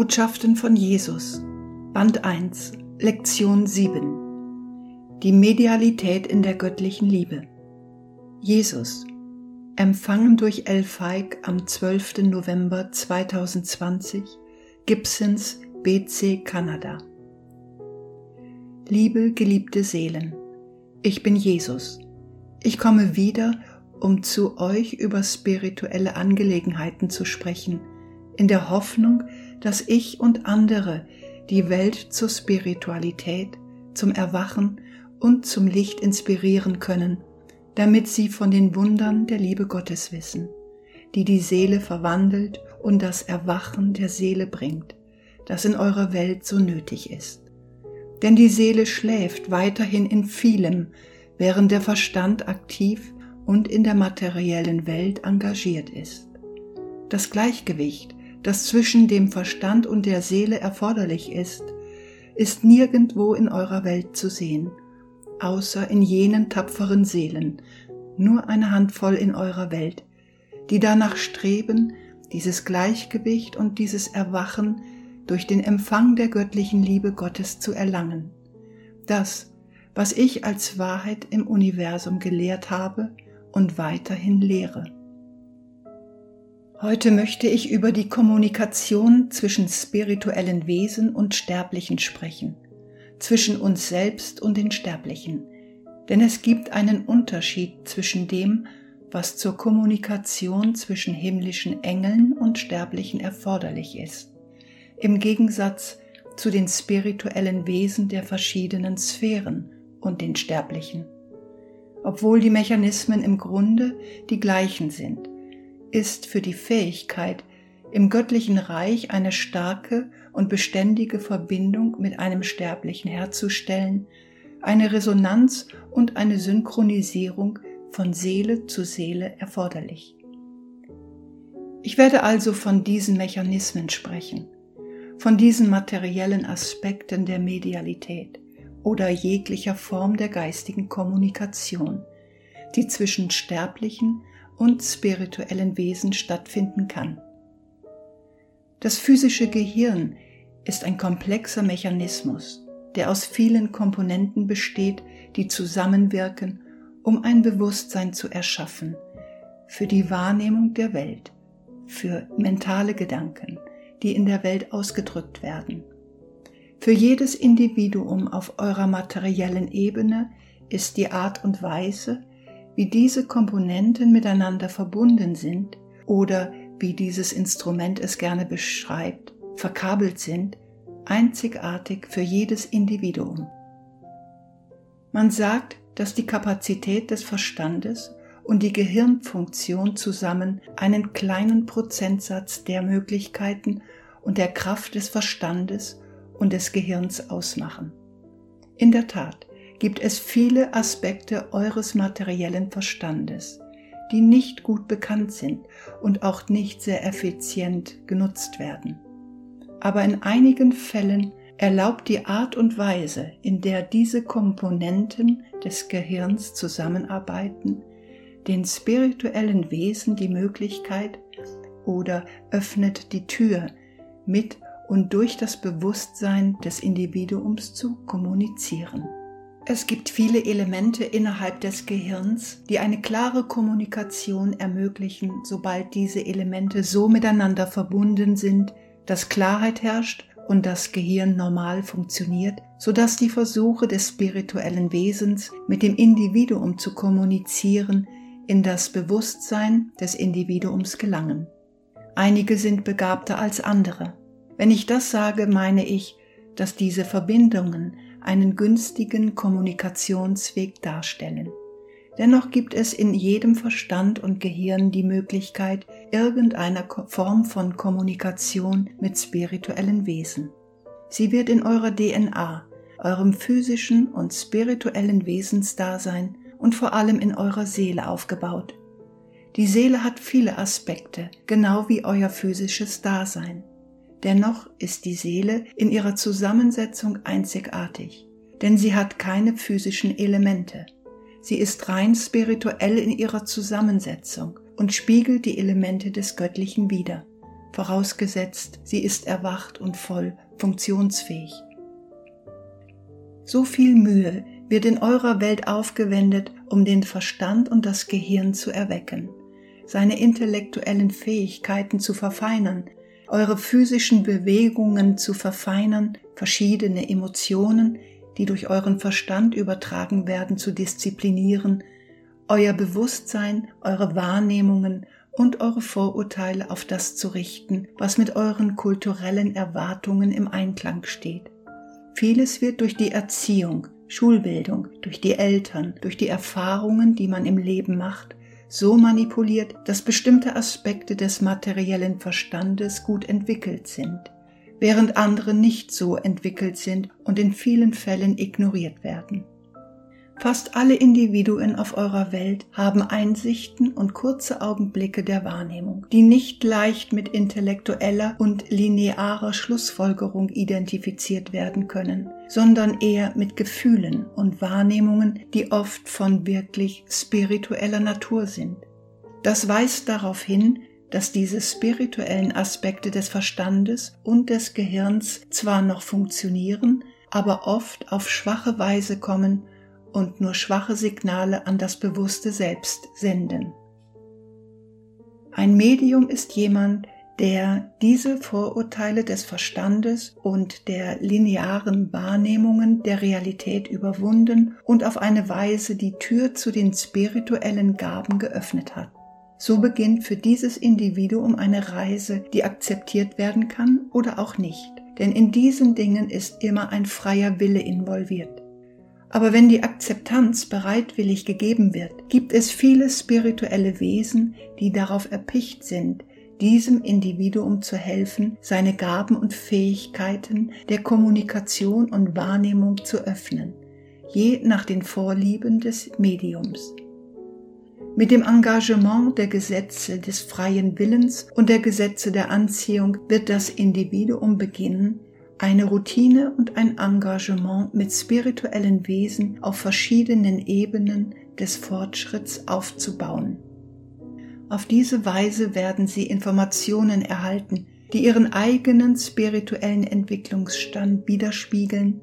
Botschaften von Jesus Band 1 Lektion 7 Die Medialität in der göttlichen Liebe Jesus Empfangen durch El Feig am 12. November 2020 Gibsons BC Kanada Liebe geliebte Seelen, ich bin Jesus. Ich komme wieder, um zu euch über spirituelle Angelegenheiten zu sprechen, in der Hoffnung, dass ich und andere die Welt zur Spiritualität, zum Erwachen und zum Licht inspirieren können, damit sie von den Wundern der Liebe Gottes wissen, die die Seele verwandelt und das Erwachen der Seele bringt, das in eurer Welt so nötig ist. Denn die Seele schläft weiterhin in vielem, während der Verstand aktiv und in der materiellen Welt engagiert ist. Das Gleichgewicht das zwischen dem Verstand und der Seele erforderlich ist, ist nirgendwo in eurer Welt zu sehen, außer in jenen tapferen Seelen, nur eine Handvoll in eurer Welt, die danach streben, dieses Gleichgewicht und dieses Erwachen durch den Empfang der göttlichen Liebe Gottes zu erlangen. Das, was ich als Wahrheit im Universum gelehrt habe und weiterhin lehre. Heute möchte ich über die Kommunikation zwischen spirituellen Wesen und Sterblichen sprechen, zwischen uns selbst und den Sterblichen, denn es gibt einen Unterschied zwischen dem, was zur Kommunikation zwischen himmlischen Engeln und Sterblichen erforderlich ist, im Gegensatz zu den spirituellen Wesen der verschiedenen Sphären und den Sterblichen. Obwohl die Mechanismen im Grunde die gleichen sind, ist für die Fähigkeit, im göttlichen Reich eine starke und beständige Verbindung mit einem Sterblichen herzustellen, eine Resonanz und eine Synchronisierung von Seele zu Seele erforderlich. Ich werde also von diesen Mechanismen sprechen, von diesen materiellen Aspekten der Medialität oder jeglicher Form der geistigen Kommunikation, die zwischen Sterblichen und spirituellen Wesen stattfinden kann. Das physische Gehirn ist ein komplexer Mechanismus, der aus vielen Komponenten besteht, die zusammenwirken, um ein Bewusstsein zu erschaffen, für die Wahrnehmung der Welt, für mentale Gedanken, die in der Welt ausgedrückt werden. Für jedes Individuum auf eurer materiellen Ebene ist die Art und Weise, wie diese Komponenten miteinander verbunden sind oder wie dieses Instrument es gerne beschreibt, verkabelt sind, einzigartig für jedes Individuum. Man sagt, dass die Kapazität des Verstandes und die Gehirnfunktion zusammen einen kleinen Prozentsatz der Möglichkeiten und der Kraft des Verstandes und des Gehirns ausmachen. In der Tat, gibt es viele Aspekte eures materiellen Verstandes, die nicht gut bekannt sind und auch nicht sehr effizient genutzt werden. Aber in einigen Fällen erlaubt die Art und Weise, in der diese Komponenten des Gehirns zusammenarbeiten, den spirituellen Wesen die Möglichkeit oder öffnet die Tür, mit und durch das Bewusstsein des Individuums zu kommunizieren. Es gibt viele Elemente innerhalb des Gehirns, die eine klare Kommunikation ermöglichen, sobald diese Elemente so miteinander verbunden sind, dass Klarheit herrscht und das Gehirn normal funktioniert, sodass die Versuche des spirituellen Wesens mit dem Individuum zu kommunizieren in das Bewusstsein des Individuums gelangen. Einige sind begabter als andere. Wenn ich das sage, meine ich, dass diese Verbindungen einen günstigen Kommunikationsweg darstellen. Dennoch gibt es in jedem Verstand und Gehirn die Möglichkeit irgendeiner Form von Kommunikation mit spirituellen Wesen. Sie wird in eurer DNA, eurem physischen und spirituellen Wesensdasein und vor allem in eurer Seele aufgebaut. Die Seele hat viele Aspekte, genau wie euer physisches Dasein. Dennoch ist die Seele in ihrer Zusammensetzung einzigartig, denn sie hat keine physischen Elemente. Sie ist rein spirituell in ihrer Zusammensetzung und spiegelt die Elemente des Göttlichen wider. vorausgesetzt, sie ist erwacht und voll funktionsfähig. So viel Mühe wird in eurer Welt aufgewendet, um den Verstand und das Gehirn zu erwecken, seine intellektuellen Fähigkeiten zu verfeinern, eure physischen Bewegungen zu verfeinern, verschiedene Emotionen, die durch euren Verstand übertragen werden, zu disziplinieren, euer Bewusstsein, eure Wahrnehmungen und eure Vorurteile auf das zu richten, was mit euren kulturellen Erwartungen im Einklang steht. Vieles wird durch die Erziehung, Schulbildung, durch die Eltern, durch die Erfahrungen, die man im Leben macht, so manipuliert, dass bestimmte Aspekte des materiellen Verstandes gut entwickelt sind, während andere nicht so entwickelt sind und in vielen Fällen ignoriert werden. Fast alle Individuen auf eurer Welt haben Einsichten und kurze Augenblicke der Wahrnehmung, die nicht leicht mit intellektueller und linearer Schlussfolgerung identifiziert werden können, sondern eher mit Gefühlen und Wahrnehmungen, die oft von wirklich spiritueller Natur sind. Das weist darauf hin, dass diese spirituellen Aspekte des Verstandes und des Gehirns zwar noch funktionieren, aber oft auf schwache Weise kommen und nur schwache Signale an das bewusste Selbst senden. Ein Medium ist jemand, der diese Vorurteile des Verstandes und der linearen Wahrnehmungen der Realität überwunden und auf eine Weise die Tür zu den spirituellen Gaben geöffnet hat. So beginnt für dieses Individuum eine Reise, die akzeptiert werden kann oder auch nicht, denn in diesen Dingen ist immer ein freier Wille involviert. Aber wenn die Akzeptanz bereitwillig gegeben wird, gibt es viele spirituelle Wesen, die darauf erpicht sind, diesem Individuum zu helfen, seine Gaben und Fähigkeiten der Kommunikation und Wahrnehmung zu öffnen, je nach den Vorlieben des Mediums. Mit dem Engagement der Gesetze des freien Willens und der Gesetze der Anziehung wird das Individuum beginnen, eine Routine und ein Engagement mit spirituellen Wesen auf verschiedenen Ebenen des Fortschritts aufzubauen. Auf diese Weise werden sie Informationen erhalten, die ihren eigenen spirituellen Entwicklungsstand widerspiegeln,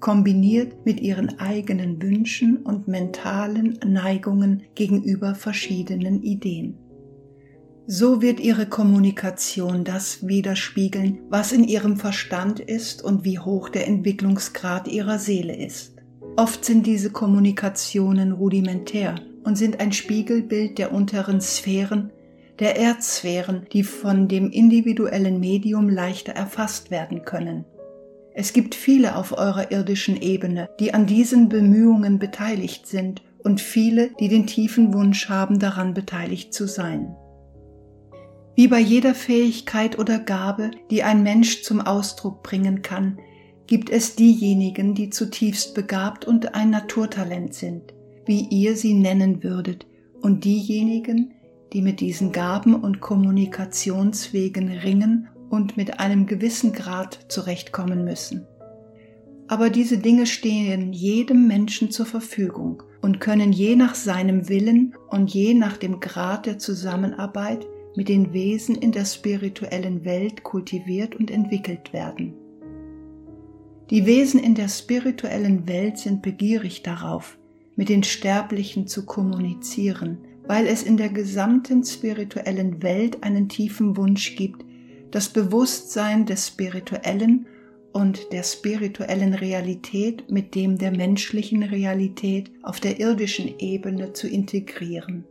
kombiniert mit ihren eigenen Wünschen und mentalen Neigungen gegenüber verschiedenen Ideen. So wird ihre Kommunikation das widerspiegeln, was in ihrem Verstand ist und wie hoch der Entwicklungsgrad ihrer Seele ist. Oft sind diese Kommunikationen rudimentär und sind ein Spiegelbild der unteren Sphären, der Erdsphären, die von dem individuellen Medium leichter erfasst werden können. Es gibt viele auf eurer irdischen Ebene, die an diesen Bemühungen beteiligt sind und viele, die den tiefen Wunsch haben, daran beteiligt zu sein. Wie bei jeder Fähigkeit oder Gabe, die ein Mensch zum Ausdruck bringen kann, gibt es diejenigen, die zutiefst begabt und ein Naturtalent sind, wie ihr sie nennen würdet, und diejenigen, die mit diesen Gaben und Kommunikationswegen ringen und mit einem gewissen Grad zurechtkommen müssen. Aber diese Dinge stehen jedem Menschen zur Verfügung und können je nach seinem Willen und je nach dem Grad der Zusammenarbeit mit den Wesen in der spirituellen Welt kultiviert und entwickelt werden. Die Wesen in der spirituellen Welt sind begierig darauf, mit den Sterblichen zu kommunizieren, weil es in der gesamten spirituellen Welt einen tiefen Wunsch gibt, das Bewusstsein des Spirituellen und der spirituellen Realität mit dem der menschlichen Realität auf der irdischen Ebene zu integrieren.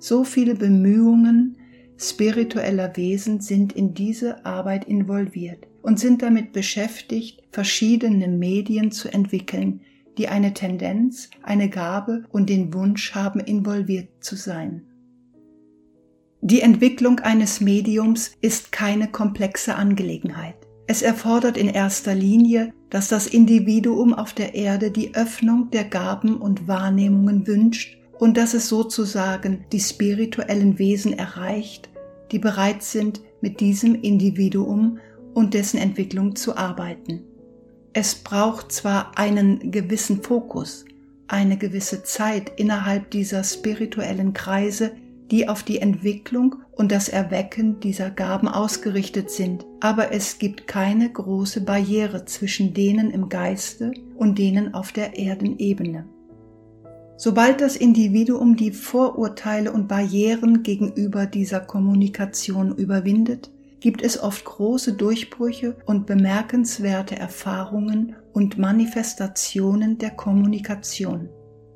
So viele Bemühungen spiritueller Wesen sind in diese Arbeit involviert und sind damit beschäftigt, verschiedene Medien zu entwickeln, die eine Tendenz, eine Gabe und den Wunsch haben, involviert zu sein. Die Entwicklung eines Mediums ist keine komplexe Angelegenheit. Es erfordert in erster Linie, dass das Individuum auf der Erde die Öffnung der Gaben und Wahrnehmungen wünscht und dass es sozusagen die spirituellen Wesen erreicht, die bereit sind, mit diesem Individuum und dessen Entwicklung zu arbeiten. Es braucht zwar einen gewissen Fokus, eine gewisse Zeit innerhalb dieser spirituellen Kreise, die auf die Entwicklung und das Erwecken dieser Gaben ausgerichtet sind, aber es gibt keine große Barriere zwischen denen im Geiste und denen auf der Erdenebene. Sobald das Individuum die Vorurteile und Barrieren gegenüber dieser Kommunikation überwindet, gibt es oft große Durchbrüche und bemerkenswerte Erfahrungen und Manifestationen der Kommunikation.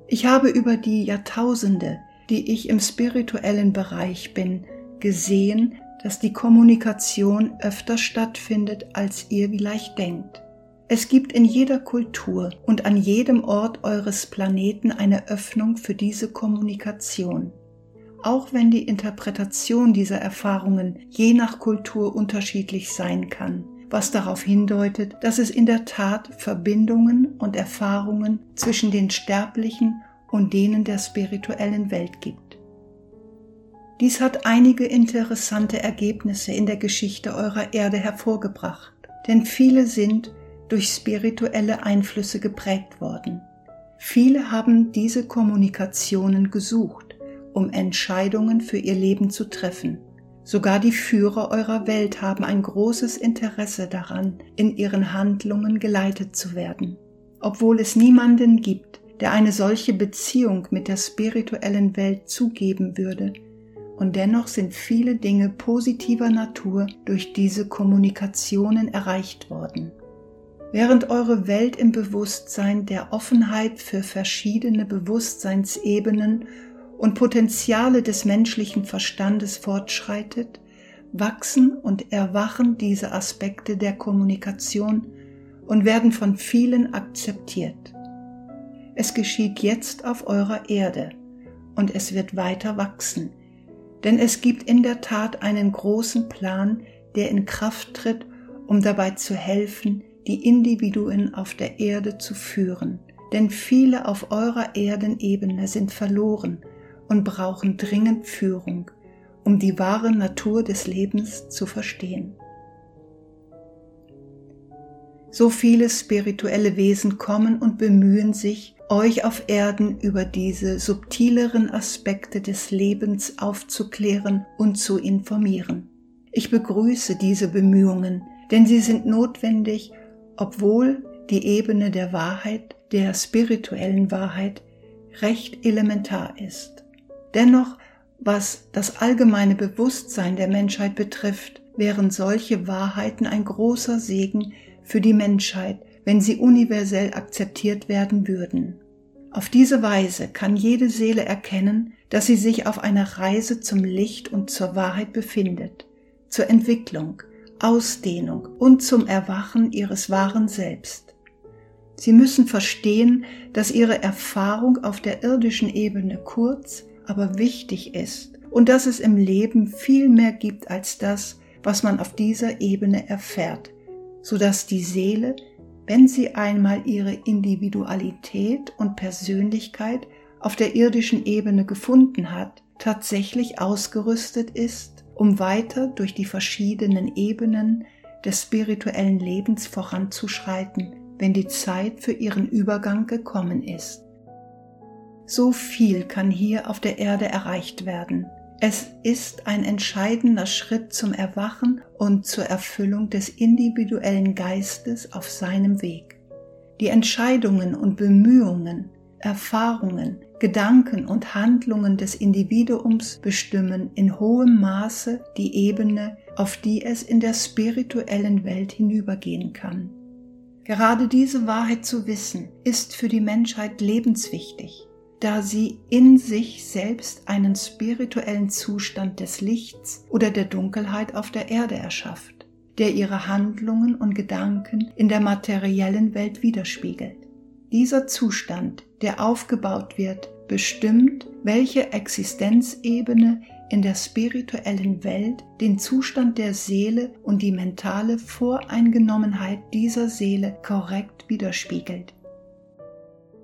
Ich habe über die Jahrtausende, die ich im spirituellen Bereich bin, gesehen, dass die Kommunikation öfter stattfindet, als ihr vielleicht denkt. Es gibt in jeder Kultur und an jedem Ort eures Planeten eine Öffnung für diese Kommunikation. Auch wenn die Interpretation dieser Erfahrungen je nach Kultur unterschiedlich sein kann, was darauf hindeutet, dass es in der Tat Verbindungen und Erfahrungen zwischen den Sterblichen und denen der spirituellen Welt gibt. Dies hat einige interessante Ergebnisse in der Geschichte eurer Erde hervorgebracht, denn viele sind durch spirituelle Einflüsse geprägt worden. Viele haben diese Kommunikationen gesucht, um Entscheidungen für ihr Leben zu treffen. Sogar die Führer eurer Welt haben ein großes Interesse daran, in ihren Handlungen geleitet zu werden. Obwohl es niemanden gibt, der eine solche Beziehung mit der spirituellen Welt zugeben würde, und dennoch sind viele Dinge positiver Natur durch diese Kommunikationen erreicht worden. Während eure Welt im Bewusstsein der Offenheit für verschiedene Bewusstseinsebenen und Potenziale des menschlichen Verstandes fortschreitet, wachsen und erwachen diese Aspekte der Kommunikation und werden von vielen akzeptiert. Es geschieht jetzt auf eurer Erde und es wird weiter wachsen, denn es gibt in der Tat einen großen Plan, der in Kraft tritt, um dabei zu helfen, die Individuen auf der Erde zu führen, denn viele auf eurer Erdenebene sind verloren und brauchen dringend Führung, um die wahre Natur des Lebens zu verstehen. So viele spirituelle Wesen kommen und bemühen sich, euch auf Erden über diese subtileren Aspekte des Lebens aufzuklären und zu informieren. Ich begrüße diese Bemühungen, denn sie sind notwendig, obwohl die Ebene der Wahrheit, der spirituellen Wahrheit, recht elementar ist. Dennoch, was das allgemeine Bewusstsein der Menschheit betrifft, wären solche Wahrheiten ein großer Segen für die Menschheit, wenn sie universell akzeptiert werden würden. Auf diese Weise kann jede Seele erkennen, dass sie sich auf einer Reise zum Licht und zur Wahrheit befindet, zur Entwicklung, Ausdehnung und zum Erwachen ihres wahren Selbst. Sie müssen verstehen, dass ihre Erfahrung auf der irdischen Ebene kurz, aber wichtig ist und dass es im Leben viel mehr gibt als das, was man auf dieser Ebene erfährt, so dass die Seele, wenn sie einmal ihre Individualität und Persönlichkeit auf der irdischen Ebene gefunden hat, tatsächlich ausgerüstet ist, um weiter durch die verschiedenen Ebenen des spirituellen Lebens voranzuschreiten, wenn die Zeit für ihren Übergang gekommen ist. So viel kann hier auf der Erde erreicht werden. Es ist ein entscheidender Schritt zum Erwachen und zur Erfüllung des individuellen Geistes auf seinem Weg. Die Entscheidungen und Bemühungen, Erfahrungen, Gedanken und Handlungen des Individuums bestimmen in hohem Maße die Ebene, auf die es in der spirituellen Welt hinübergehen kann. Gerade diese Wahrheit zu wissen, ist für die Menschheit lebenswichtig, da sie in sich selbst einen spirituellen Zustand des Lichts oder der Dunkelheit auf der Erde erschafft, der ihre Handlungen und Gedanken in der materiellen Welt widerspiegelt. Dieser Zustand, der aufgebaut wird, bestimmt, welche Existenzebene in der spirituellen Welt den Zustand der Seele und die mentale Voreingenommenheit dieser Seele korrekt widerspiegelt.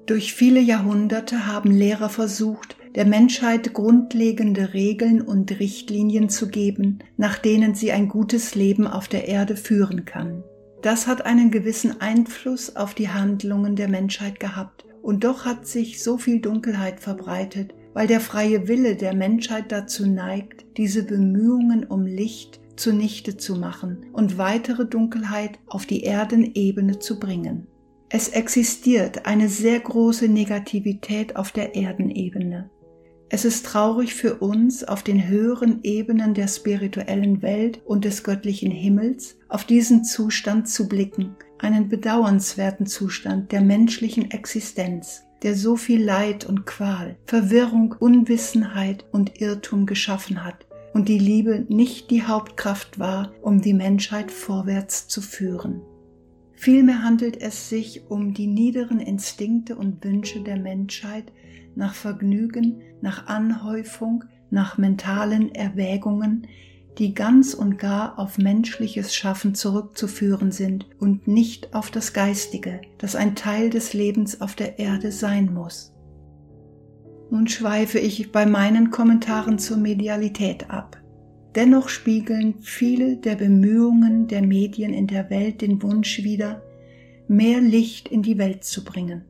Durch viele Jahrhunderte haben Lehrer versucht, der Menschheit grundlegende Regeln und Richtlinien zu geben, nach denen sie ein gutes Leben auf der Erde führen kann. Das hat einen gewissen Einfluss auf die Handlungen der Menschheit gehabt, und doch hat sich so viel Dunkelheit verbreitet, weil der freie Wille der Menschheit dazu neigt, diese Bemühungen um Licht zunichte zu machen und weitere Dunkelheit auf die Erdenebene zu bringen. Es existiert eine sehr große Negativität auf der Erdenebene. Es ist traurig für uns, auf den höheren Ebenen der spirituellen Welt und des göttlichen Himmels auf diesen Zustand zu blicken, einen bedauernswerten Zustand der menschlichen Existenz, der so viel Leid und Qual, Verwirrung, Unwissenheit und Irrtum geschaffen hat und die Liebe nicht die Hauptkraft war, um die Menschheit vorwärts zu führen. Vielmehr handelt es sich um die niederen Instinkte und Wünsche der Menschheit, nach Vergnügen, nach Anhäufung, nach mentalen Erwägungen, die ganz und gar auf menschliches Schaffen zurückzuführen sind und nicht auf das Geistige, das ein Teil des Lebens auf der Erde sein muss. Nun schweife ich bei meinen Kommentaren zur Medialität ab. Dennoch spiegeln viele der Bemühungen der Medien in der Welt den Wunsch wider, mehr Licht in die Welt zu bringen.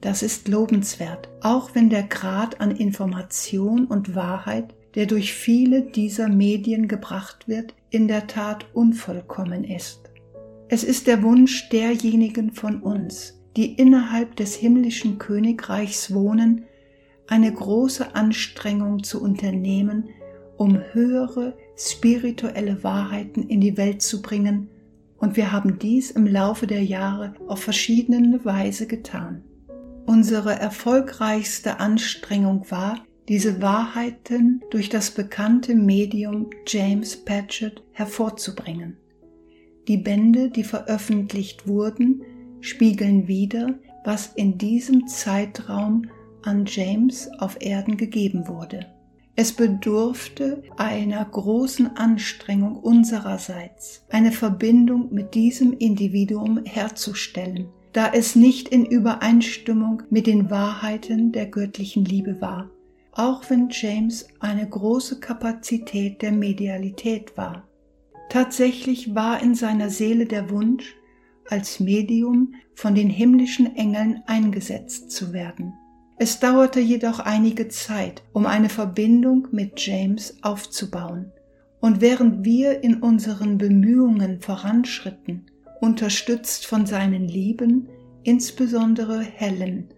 Das ist lobenswert, auch wenn der Grad an Information und Wahrheit, der durch viele dieser Medien gebracht wird, in der Tat unvollkommen ist. Es ist der Wunsch derjenigen von uns, die innerhalb des himmlischen Königreichs wohnen, eine große Anstrengung zu unternehmen, um höhere spirituelle Wahrheiten in die Welt zu bringen, und wir haben dies im Laufe der Jahre auf verschiedene Weise getan. Unsere erfolgreichste Anstrengung war, diese Wahrheiten durch das bekannte Medium James Patchett hervorzubringen. Die Bände, die veröffentlicht wurden, spiegeln wider, was in diesem Zeitraum an James auf Erden gegeben wurde. Es bedurfte einer großen Anstrengung unsererseits, eine Verbindung mit diesem Individuum herzustellen, da es nicht in Übereinstimmung mit den Wahrheiten der göttlichen Liebe war, auch wenn James eine große Kapazität der Medialität war. Tatsächlich war in seiner Seele der Wunsch, als Medium von den himmlischen Engeln eingesetzt zu werden. Es dauerte jedoch einige Zeit, um eine Verbindung mit James aufzubauen. Und während wir in unseren Bemühungen voranschritten, unterstützt von seinen Lieben, insbesondere Helen,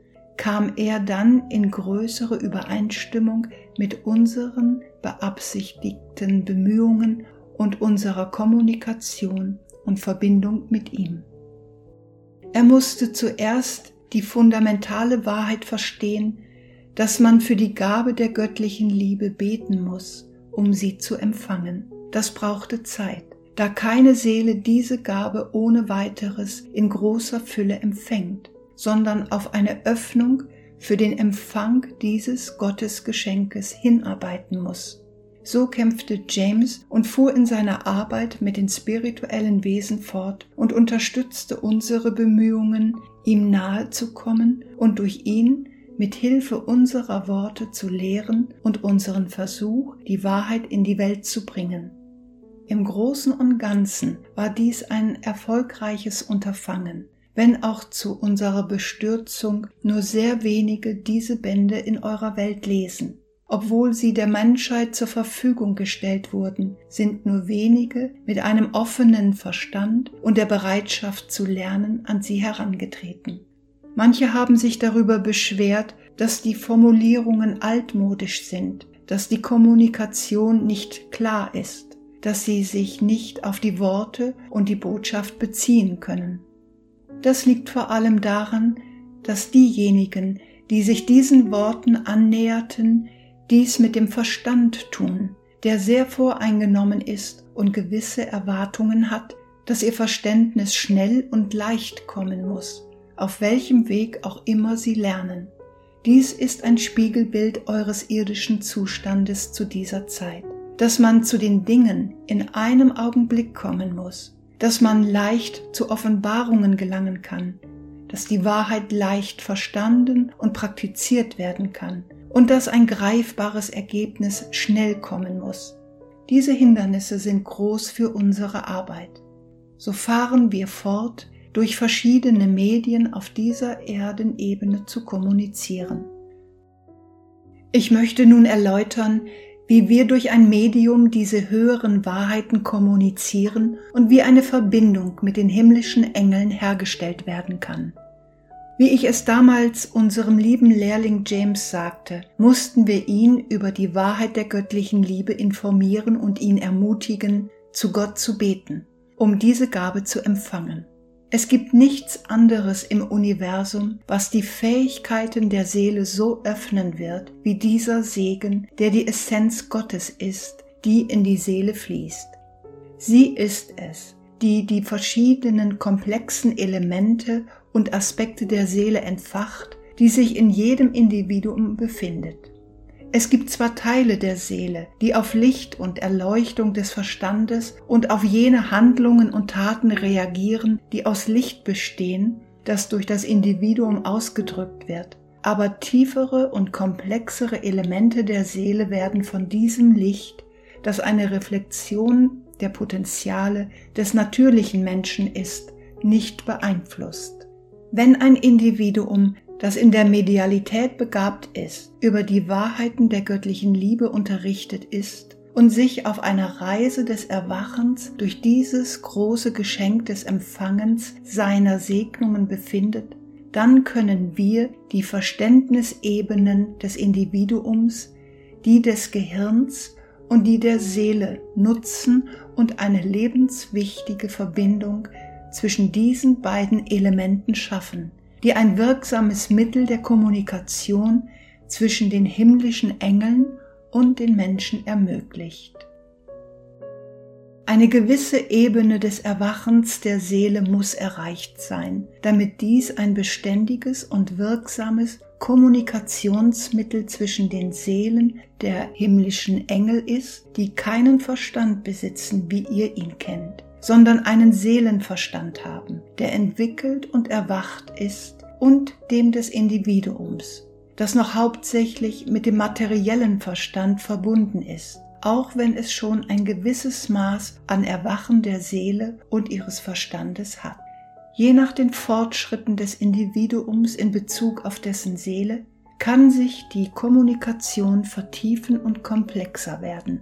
kam er dann in größere Übereinstimmung mit unseren beabsichtigten Bemühungen und unserer Kommunikation und Verbindung mit ihm. Er musste zuerst die fundamentale Wahrheit verstehen, dass man für die Gabe der göttlichen Liebe beten muss, um sie zu empfangen. Das brauchte Zeit da keine Seele diese Gabe ohne weiteres in großer Fülle empfängt, sondern auf eine Öffnung für den Empfang dieses Gottesgeschenkes hinarbeiten muss. So kämpfte James und fuhr in seiner Arbeit mit den spirituellen Wesen fort und unterstützte unsere Bemühungen, ihm nahe zu kommen und durch ihn mit Hilfe unserer Worte zu lehren und unseren Versuch, die Wahrheit in die Welt zu bringen. Im Großen und Ganzen war dies ein erfolgreiches Unterfangen, wenn auch zu unserer Bestürzung nur sehr wenige diese Bände in eurer Welt lesen. Obwohl sie der Menschheit zur Verfügung gestellt wurden, sind nur wenige mit einem offenen Verstand und der Bereitschaft zu lernen an sie herangetreten. Manche haben sich darüber beschwert, dass die Formulierungen altmodisch sind, dass die Kommunikation nicht klar ist dass sie sich nicht auf die Worte und die Botschaft beziehen können. Das liegt vor allem daran, dass diejenigen, die sich diesen Worten annäherten, dies mit dem Verstand tun, der sehr voreingenommen ist und gewisse Erwartungen hat, dass ihr Verständnis schnell und leicht kommen muss, auf welchem Weg auch immer sie lernen. Dies ist ein Spiegelbild eures irdischen Zustandes zu dieser Zeit dass man zu den Dingen in einem Augenblick kommen muss, dass man leicht zu Offenbarungen gelangen kann, dass die Wahrheit leicht verstanden und praktiziert werden kann und dass ein greifbares Ergebnis schnell kommen muss. Diese Hindernisse sind groß für unsere Arbeit. So fahren wir fort, durch verschiedene Medien auf dieser Erdenebene zu kommunizieren. Ich möchte nun erläutern, wie wir durch ein Medium diese höheren Wahrheiten kommunizieren und wie eine Verbindung mit den himmlischen Engeln hergestellt werden kann. Wie ich es damals unserem lieben Lehrling James sagte, mussten wir ihn über die Wahrheit der göttlichen Liebe informieren und ihn ermutigen, zu Gott zu beten, um diese Gabe zu empfangen. Es gibt nichts anderes im Universum, was die Fähigkeiten der Seele so öffnen wird, wie dieser Segen, der die Essenz Gottes ist, die in die Seele fließt. Sie ist es, die die verschiedenen komplexen Elemente und Aspekte der Seele entfacht, die sich in jedem Individuum befindet. Es gibt zwar Teile der Seele, die auf Licht und Erleuchtung des Verstandes und auf jene Handlungen und Taten reagieren, die aus Licht bestehen, das durch das Individuum ausgedrückt wird, aber tiefere und komplexere Elemente der Seele werden von diesem Licht, das eine Reflexion der Potenziale des natürlichen Menschen ist, nicht beeinflusst. Wenn ein Individuum, das in der Medialität begabt ist, über die Wahrheiten der göttlichen Liebe unterrichtet ist und sich auf einer Reise des Erwachens durch dieses große Geschenk des Empfangens seiner Segnungen befindet, dann können wir die Verständnisebenen des Individuums, die des Gehirns und die der Seele nutzen und eine lebenswichtige Verbindung zwischen diesen beiden Elementen schaffen, die ein wirksames Mittel der Kommunikation zwischen den himmlischen Engeln und den Menschen ermöglicht. Eine gewisse Ebene des Erwachens der Seele muss erreicht sein, damit dies ein beständiges und wirksames Kommunikationsmittel zwischen den Seelen der himmlischen Engel ist, die keinen Verstand besitzen, wie ihr ihn kennt, sondern einen Seelenverstand haben, der entwickelt und erwacht ist und dem des Individuums, das noch hauptsächlich mit dem materiellen Verstand verbunden ist, auch wenn es schon ein gewisses Maß an Erwachen der Seele und ihres Verstandes hat. Je nach den Fortschritten des Individuums in Bezug auf dessen Seele kann sich die Kommunikation vertiefen und komplexer werden.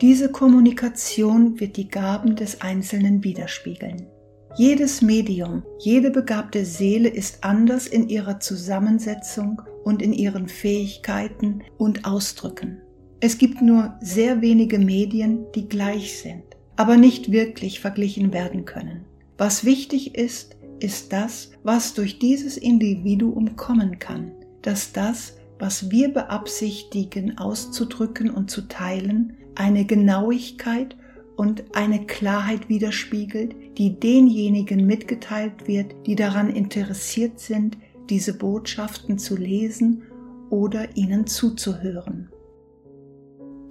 Diese Kommunikation wird die Gaben des Einzelnen widerspiegeln. Jedes Medium, jede begabte Seele ist anders in ihrer Zusammensetzung und in ihren Fähigkeiten und Ausdrücken. Es gibt nur sehr wenige Medien, die gleich sind, aber nicht wirklich verglichen werden können. Was wichtig ist, ist das, was durch dieses Individuum kommen kann, dass das, was wir beabsichtigen auszudrücken und zu teilen, eine Genauigkeit und eine Klarheit widerspiegelt, die denjenigen mitgeteilt wird, die daran interessiert sind, diese Botschaften zu lesen oder ihnen zuzuhören.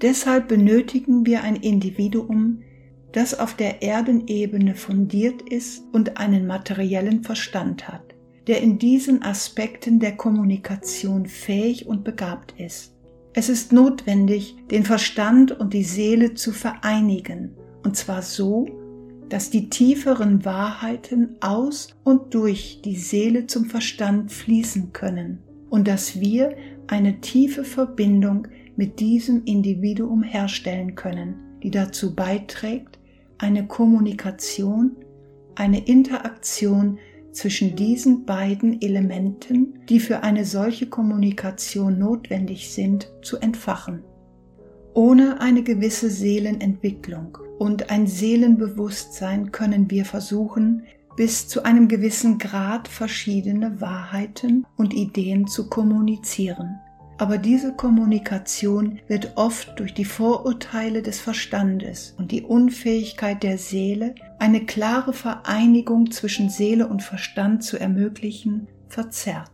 Deshalb benötigen wir ein Individuum, das auf der Erdenebene fundiert ist und einen materiellen Verstand hat, der in diesen Aspekten der Kommunikation fähig und begabt ist. Es ist notwendig, den Verstand und die Seele zu vereinigen, und zwar so, dass die tieferen Wahrheiten aus und durch die Seele zum Verstand fließen können und dass wir eine tiefe Verbindung mit diesem Individuum herstellen können, die dazu beiträgt, eine Kommunikation, eine Interaktion zwischen diesen beiden Elementen, die für eine solche Kommunikation notwendig sind, zu entfachen. Ohne eine gewisse Seelenentwicklung und ein Seelenbewusstsein können wir versuchen, bis zu einem gewissen Grad verschiedene Wahrheiten und Ideen zu kommunizieren aber diese Kommunikation wird oft durch die Vorurteile des Verstandes und die Unfähigkeit der Seele, eine klare Vereinigung zwischen Seele und Verstand zu ermöglichen, verzerrt.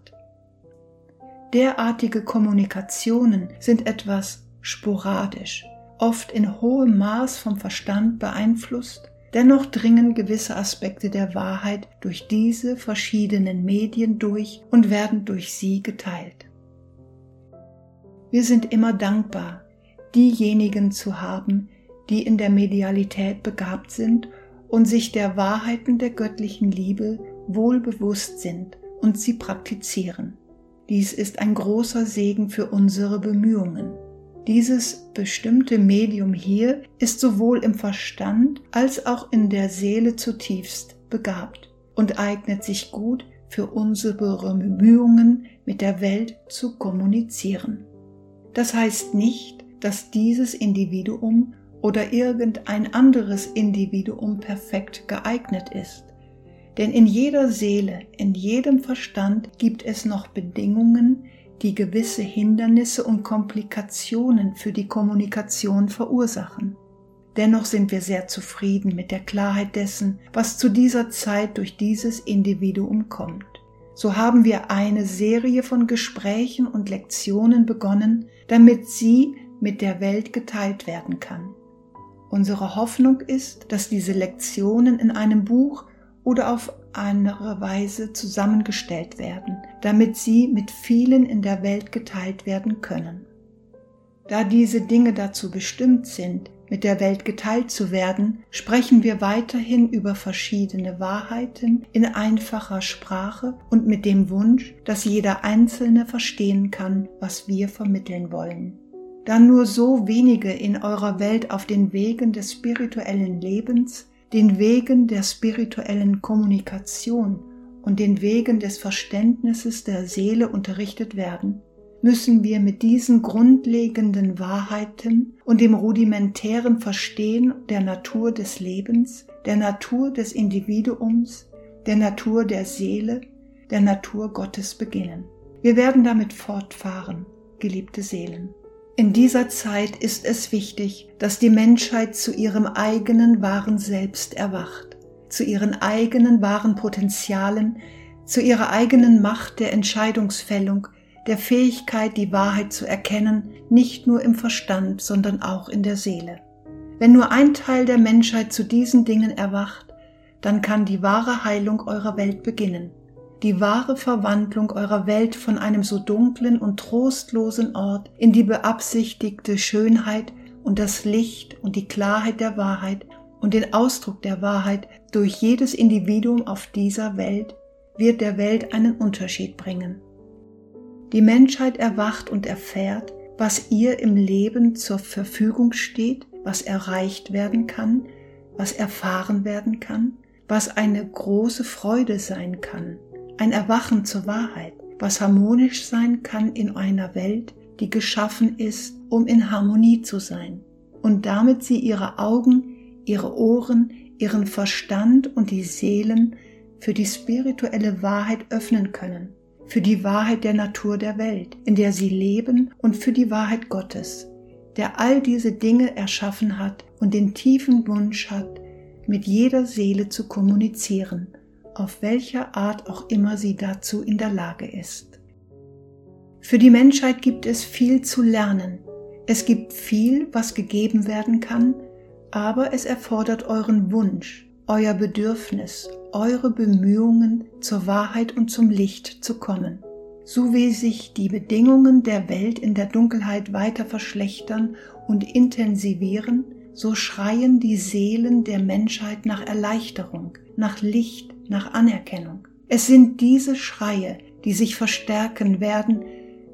Derartige Kommunikationen sind etwas sporadisch, oft in hohem Maß vom Verstand beeinflusst, dennoch dringen gewisse Aspekte der Wahrheit durch diese verschiedenen Medien durch und werden durch sie geteilt. Wir sind immer dankbar, diejenigen zu haben, die in der Medialität begabt sind und sich der Wahrheiten der göttlichen Liebe wohl bewusst sind und sie praktizieren. Dies ist ein großer Segen für unsere Bemühungen. Dieses bestimmte Medium hier ist sowohl im Verstand als auch in der Seele zutiefst begabt und eignet sich gut für unsere Bemühungen mit der Welt zu kommunizieren. Das heißt nicht, dass dieses Individuum oder irgendein anderes Individuum perfekt geeignet ist. Denn in jeder Seele, in jedem Verstand gibt es noch Bedingungen, die gewisse Hindernisse und Komplikationen für die Kommunikation verursachen. Dennoch sind wir sehr zufrieden mit der Klarheit dessen, was zu dieser Zeit durch dieses Individuum kommt. So haben wir eine Serie von Gesprächen und Lektionen begonnen, damit sie mit der Welt geteilt werden kann. Unsere Hoffnung ist, dass diese Lektionen in einem Buch oder auf andere Weise zusammengestellt werden, damit sie mit vielen in der Welt geteilt werden können. Da diese Dinge dazu bestimmt sind, mit der Welt geteilt zu werden, sprechen wir weiterhin über verschiedene Wahrheiten in einfacher Sprache und mit dem Wunsch, dass jeder Einzelne verstehen kann, was wir vermitteln wollen. Da nur so wenige in eurer Welt auf den Wegen des spirituellen Lebens den Wegen der spirituellen Kommunikation und den Wegen des Verständnisses der Seele unterrichtet werden, müssen wir mit diesen grundlegenden Wahrheiten und dem rudimentären Verstehen der Natur des Lebens, der Natur des Individuums, der Natur der Seele, der Natur Gottes beginnen. Wir werden damit fortfahren, geliebte Seelen. In dieser Zeit ist es wichtig, dass die Menschheit zu ihrem eigenen wahren Selbst erwacht, zu ihren eigenen wahren Potenzialen, zu ihrer eigenen Macht der Entscheidungsfällung, der Fähigkeit, die Wahrheit zu erkennen, nicht nur im Verstand, sondern auch in der Seele. Wenn nur ein Teil der Menschheit zu diesen Dingen erwacht, dann kann die wahre Heilung eurer Welt beginnen die wahre Verwandlung eurer Welt von einem so dunklen und trostlosen Ort in die beabsichtigte Schönheit und das Licht und die Klarheit der Wahrheit und den Ausdruck der Wahrheit durch jedes Individuum auf dieser Welt wird der Welt einen Unterschied bringen. Die Menschheit erwacht und erfährt, was ihr im Leben zur Verfügung steht, was erreicht werden kann, was erfahren werden kann, was eine große Freude sein kann ein Erwachen zur Wahrheit, was harmonisch sein kann in einer Welt, die geschaffen ist, um in Harmonie zu sein. Und damit sie ihre Augen, ihre Ohren, ihren Verstand und die Seelen für die spirituelle Wahrheit öffnen können, für die Wahrheit der Natur der Welt, in der sie leben und für die Wahrheit Gottes, der all diese Dinge erschaffen hat und den tiefen Wunsch hat, mit jeder Seele zu kommunizieren auf welcher Art auch immer sie dazu in der Lage ist. Für die Menschheit gibt es viel zu lernen. Es gibt viel, was gegeben werden kann, aber es erfordert euren Wunsch, euer Bedürfnis, eure Bemühungen, zur Wahrheit und zum Licht zu kommen. So wie sich die Bedingungen der Welt in der Dunkelheit weiter verschlechtern und intensivieren, so schreien die Seelen der Menschheit nach Erleichterung, nach Licht, nach Anerkennung. Es sind diese Schreie, die sich verstärken werden,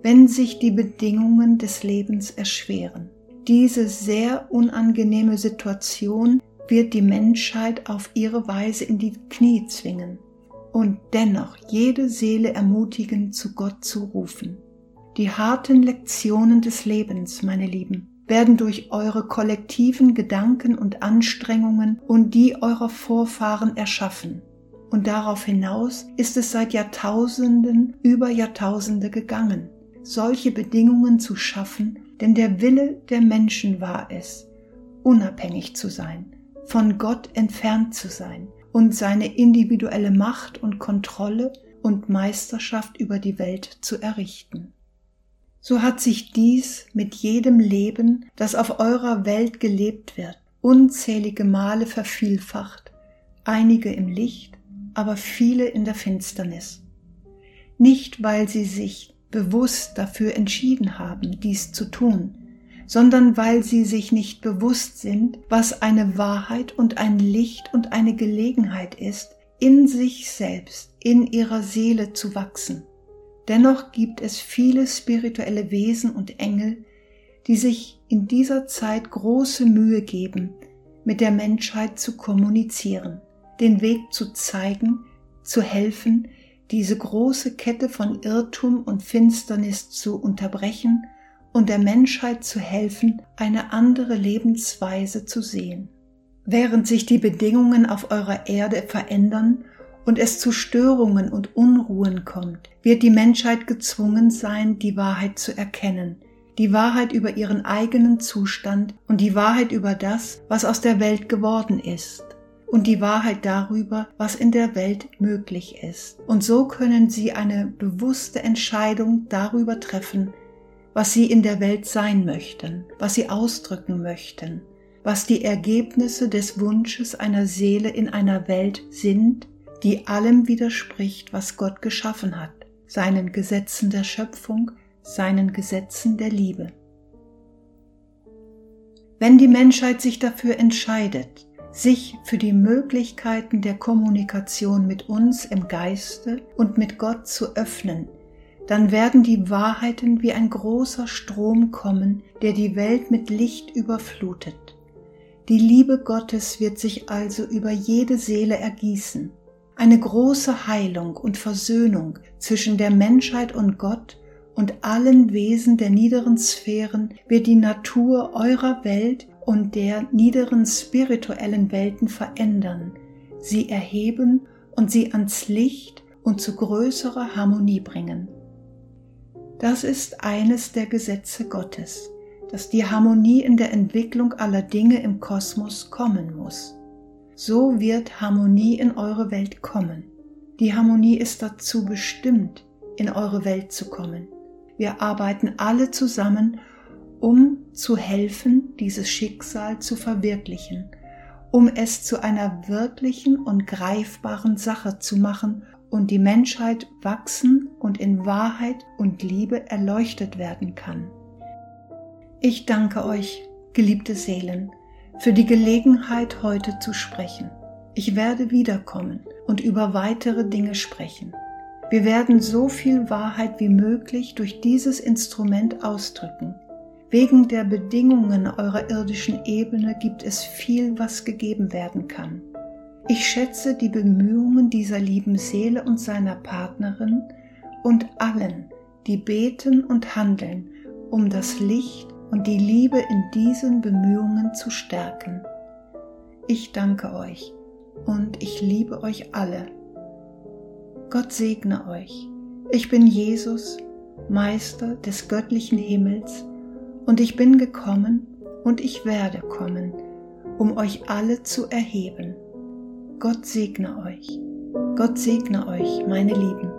wenn sich die Bedingungen des Lebens erschweren. Diese sehr unangenehme Situation wird die Menschheit auf ihre Weise in die Knie zwingen und dennoch jede Seele ermutigen, zu Gott zu rufen. Die harten Lektionen des Lebens, meine Lieben, werden durch eure kollektiven Gedanken und Anstrengungen und die eurer Vorfahren erschaffen und darauf hinaus ist es seit Jahrtausenden über Jahrtausende gegangen, solche Bedingungen zu schaffen, denn der Wille der Menschen war es, unabhängig zu sein, von Gott entfernt zu sein und seine individuelle Macht und Kontrolle und Meisterschaft über die Welt zu errichten. So hat sich dies mit jedem Leben, das auf eurer Welt gelebt wird, unzählige Male vervielfacht, einige im Licht, aber viele in der Finsternis. Nicht, weil sie sich bewusst dafür entschieden haben, dies zu tun, sondern weil sie sich nicht bewusst sind, was eine Wahrheit und ein Licht und eine Gelegenheit ist, in sich selbst, in ihrer Seele zu wachsen. Dennoch gibt es viele spirituelle Wesen und Engel, die sich in dieser Zeit große Mühe geben, mit der Menschheit zu kommunizieren, den Weg zu zeigen, zu helfen, diese große Kette von Irrtum und Finsternis zu unterbrechen und der Menschheit zu helfen, eine andere Lebensweise zu sehen. Während sich die Bedingungen auf eurer Erde verändern und es zu Störungen und Unruhen kommt, wird die Menschheit gezwungen sein, die Wahrheit zu erkennen, die Wahrheit über ihren eigenen Zustand und die Wahrheit über das, was aus der Welt geworden ist und die Wahrheit darüber, was in der Welt möglich ist. Und so können sie eine bewusste Entscheidung darüber treffen, was sie in der Welt sein möchten, was sie ausdrücken möchten, was die Ergebnisse des Wunsches einer Seele in einer Welt sind, die allem widerspricht, was Gott geschaffen hat, seinen Gesetzen der Schöpfung, seinen Gesetzen der Liebe. Wenn die Menschheit sich dafür entscheidet, sich für die Möglichkeiten der Kommunikation mit uns im Geiste und mit Gott zu öffnen, dann werden die Wahrheiten wie ein großer Strom kommen, der die Welt mit Licht überflutet. Die Liebe Gottes wird sich also über jede Seele ergießen. Eine große Heilung und Versöhnung zwischen der Menschheit und Gott und allen Wesen der niederen Sphären wird die Natur eurer Welt und der niederen spirituellen Welten verändern, sie erheben und sie ans Licht und zu größerer Harmonie bringen. Das ist eines der Gesetze Gottes, dass die Harmonie in der Entwicklung aller Dinge im Kosmos kommen muss. So wird Harmonie in eure Welt kommen. Die Harmonie ist dazu bestimmt, in eure Welt zu kommen. Wir arbeiten alle zusammen, um zu helfen, dieses Schicksal zu verwirklichen, um es zu einer wirklichen und greifbaren Sache zu machen und die Menschheit wachsen und in Wahrheit und Liebe erleuchtet werden kann. Ich danke euch, geliebte Seelen, für die Gelegenheit, heute zu sprechen. Ich werde wiederkommen und über weitere Dinge sprechen. Wir werden so viel Wahrheit wie möglich durch dieses Instrument ausdrücken. Wegen der Bedingungen eurer irdischen Ebene gibt es viel, was gegeben werden kann. Ich schätze die Bemühungen dieser lieben Seele und seiner Partnerin und allen, die beten und handeln, um das Licht und die Liebe in diesen Bemühungen zu stärken. Ich danke euch und ich liebe euch alle. Gott segne euch. Ich bin Jesus, Meister des göttlichen Himmels, und ich bin gekommen und ich werde kommen, um euch alle zu erheben. Gott segne euch. Gott segne euch, meine Lieben.